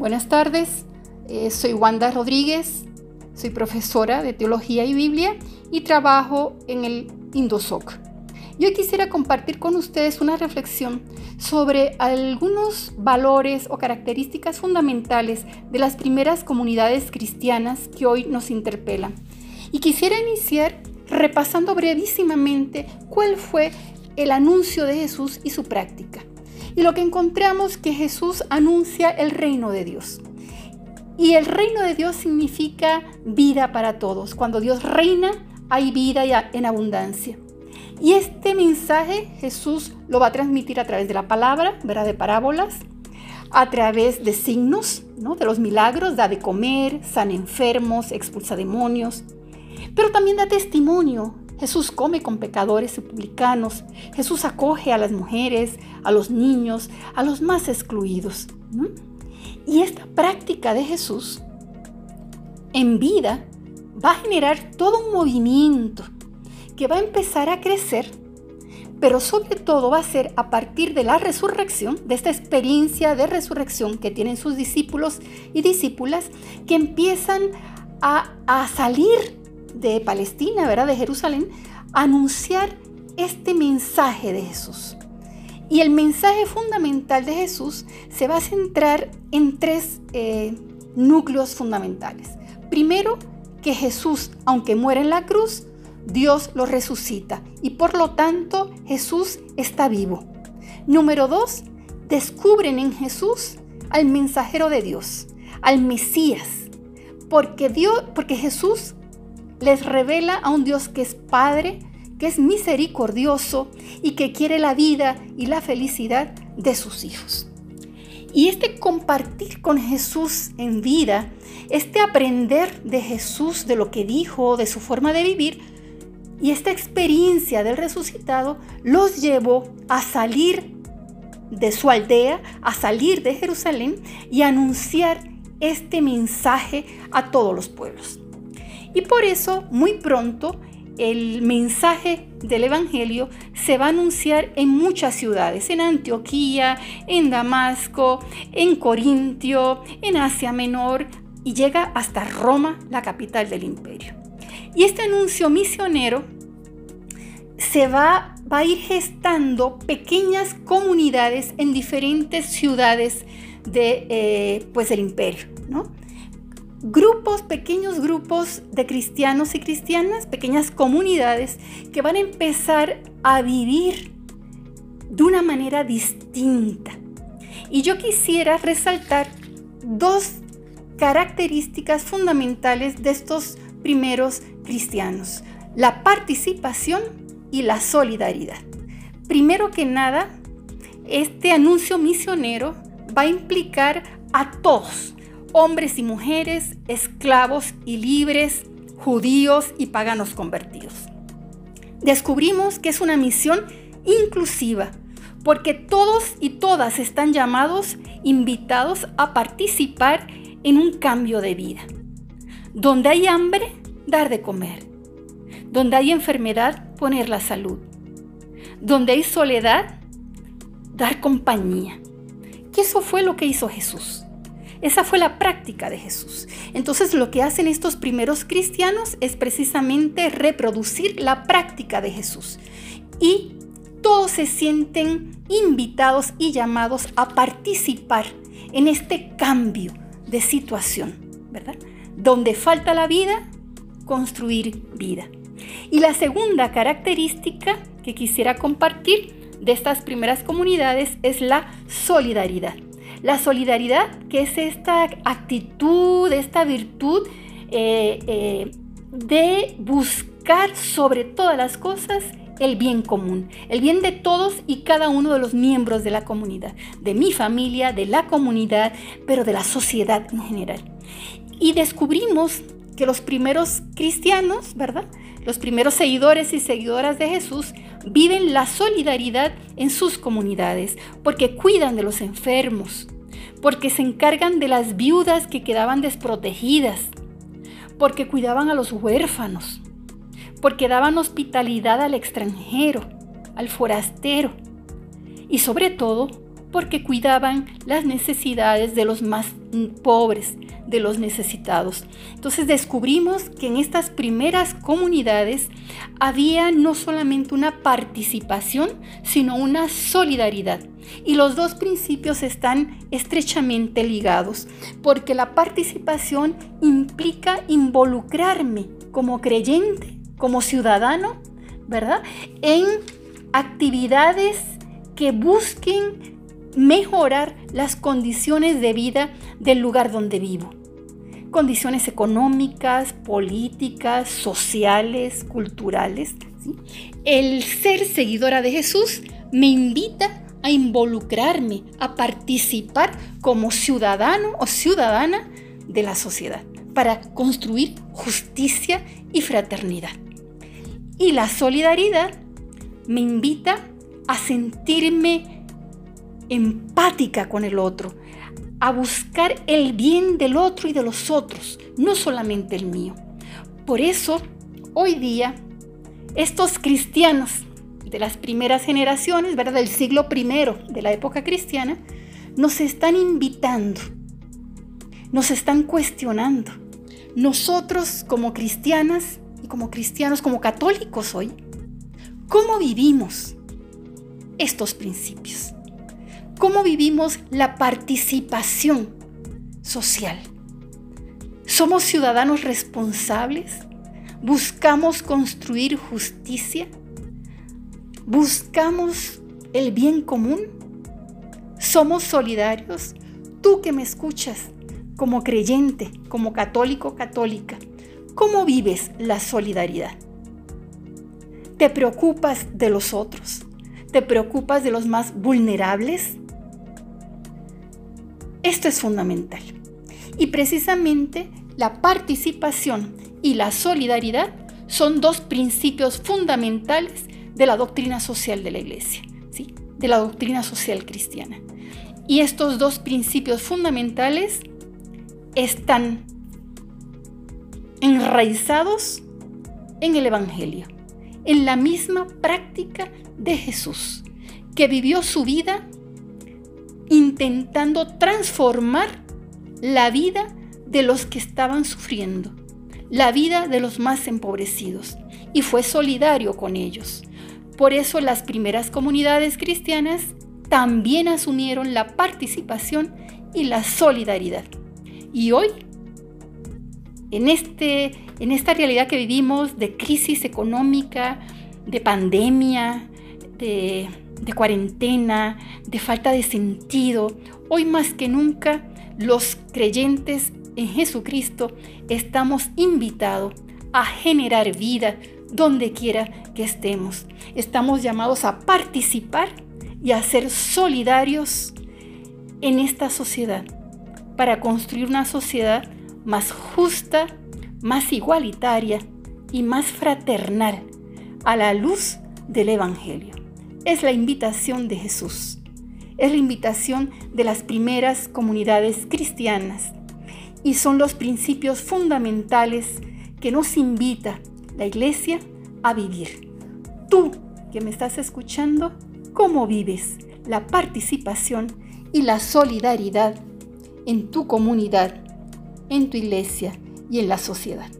Buenas tardes, eh, soy Wanda Rodríguez, soy profesora de Teología y Biblia y trabajo en el Indosoc. Yo quisiera compartir con ustedes una reflexión sobre algunos valores o características fundamentales de las primeras comunidades cristianas que hoy nos interpelan. Y quisiera iniciar repasando brevísimamente cuál fue el anuncio de Jesús y su práctica. Y lo que encontramos que Jesús anuncia el reino de Dios. Y el reino de Dios significa vida para todos. Cuando Dios reina, hay vida en abundancia. Y este mensaje Jesús lo va a transmitir a través de la palabra, ¿verdad? de parábolas, a través de signos, ¿no? de los milagros, da de comer, sana enfermos, expulsa demonios, pero también da testimonio. Jesús come con pecadores y publicanos. Jesús acoge a las mujeres, a los niños, a los más excluidos. Y esta práctica de Jesús en vida va a generar todo un movimiento que va a empezar a crecer, pero sobre todo va a ser a partir de la resurrección, de esta experiencia de resurrección que tienen sus discípulos y discípulas, que empiezan a, a salir de Palestina, ¿verdad? De Jerusalén, anunciar este mensaje de Jesús. Y el mensaje fundamental de Jesús se va a centrar en tres eh, núcleos fundamentales. Primero, que Jesús, aunque muere en la cruz, Dios lo resucita y por lo tanto Jesús está vivo. Número dos, descubren en Jesús al mensajero de Dios, al Mesías, porque, Dios, porque Jesús les revela a un Dios que es Padre, que es misericordioso y que quiere la vida y la felicidad de sus hijos. Y este compartir con Jesús en vida, este aprender de Jesús, de lo que dijo, de su forma de vivir, y esta experiencia del resucitado los llevó a salir de su aldea, a salir de Jerusalén y a anunciar este mensaje a todos los pueblos. Y por eso, muy pronto, el mensaje del Evangelio se va a anunciar en muchas ciudades, en Antioquía, en Damasco, en Corintio, en Asia Menor y llega hasta Roma, la capital del imperio. Y este anuncio misionero se va, va a ir gestando pequeñas comunidades en diferentes ciudades de, eh, pues del imperio, ¿no? Grupos, pequeños grupos de cristianos y cristianas, pequeñas comunidades que van a empezar a vivir de una manera distinta. Y yo quisiera resaltar dos características fundamentales de estos primeros cristianos, la participación y la solidaridad. Primero que nada, este anuncio misionero va a implicar a todos, hombres y mujeres, esclavos y libres, judíos y paganos convertidos. Descubrimos que es una misión inclusiva, porque todos y todas están llamados, invitados a participar en un cambio de vida. Donde hay hambre, dar de comer. Donde hay enfermedad, poner la salud. Donde hay soledad, dar compañía. Que eso fue lo que hizo Jesús. Esa fue la práctica de Jesús. Entonces lo que hacen estos primeros cristianos es precisamente reproducir la práctica de Jesús. Y todos se sienten invitados y llamados a participar en este cambio de situación, ¿verdad? Donde falta la vida, construir vida. Y la segunda característica que quisiera compartir de estas primeras comunidades es la solidaridad. La solidaridad, que es esta actitud, esta virtud eh, eh, de buscar sobre todas las cosas el bien común, el bien de todos y cada uno de los miembros de la comunidad, de mi familia, de la comunidad, pero de la sociedad en general. Y descubrimos que los primeros cristianos, ¿verdad? Los primeros seguidores y seguidoras de Jesús viven la solidaridad en sus comunidades porque cuidan de los enfermos, porque se encargan de las viudas que quedaban desprotegidas, porque cuidaban a los huérfanos, porque daban hospitalidad al extranjero, al forastero y sobre todo porque cuidaban las necesidades de los más pobres, de los necesitados. Entonces descubrimos que en estas primeras comunidades había no solamente una participación, sino una solidaridad. Y los dos principios están estrechamente ligados, porque la participación implica involucrarme como creyente, como ciudadano, ¿verdad? En actividades que busquen mejorar las condiciones de vida del lugar donde vivo. Condiciones económicas, políticas, sociales, culturales. El ser seguidora de Jesús me invita a involucrarme, a participar como ciudadano o ciudadana de la sociedad para construir justicia y fraternidad. Y la solidaridad me invita a sentirme empática con el otro, a buscar el bien del otro y de los otros, no solamente el mío. Por eso, hoy día, estos cristianos de las primeras generaciones, ¿verdad? del siglo I de la época cristiana, nos están invitando, nos están cuestionando. Nosotros como cristianas y como cristianos, como católicos hoy, ¿cómo vivimos estos principios? Cómo vivimos la participación social. ¿Somos ciudadanos responsables? ¿Buscamos construir justicia? ¿Buscamos el bien común? ¿Somos solidarios? Tú que me escuchas como creyente, como católico, católica, ¿cómo vives la solidaridad? ¿Te preocupas de los otros? ¿Te preocupas de los más vulnerables? Esto es fundamental. Y precisamente la participación y la solidaridad son dos principios fundamentales de la doctrina social de la Iglesia, ¿sí? de la doctrina social cristiana. Y estos dos principios fundamentales están enraizados en el Evangelio, en la misma práctica de Jesús, que vivió su vida intentando transformar la vida de los que estaban sufriendo, la vida de los más empobrecidos, y fue solidario con ellos. Por eso las primeras comunidades cristianas también asumieron la participación y la solidaridad. Y hoy, en, este, en esta realidad que vivimos de crisis económica, de pandemia, de de cuarentena, de falta de sentido, hoy más que nunca los creyentes en Jesucristo estamos invitados a generar vida donde quiera que estemos. Estamos llamados a participar y a ser solidarios en esta sociedad para construir una sociedad más justa, más igualitaria y más fraternal a la luz del Evangelio es la invitación de Jesús. Es la invitación de las primeras comunidades cristianas y son los principios fundamentales que nos invita la iglesia a vivir. Tú que me estás escuchando, ¿cómo vives la participación y la solidaridad en tu comunidad, en tu iglesia y en la sociedad?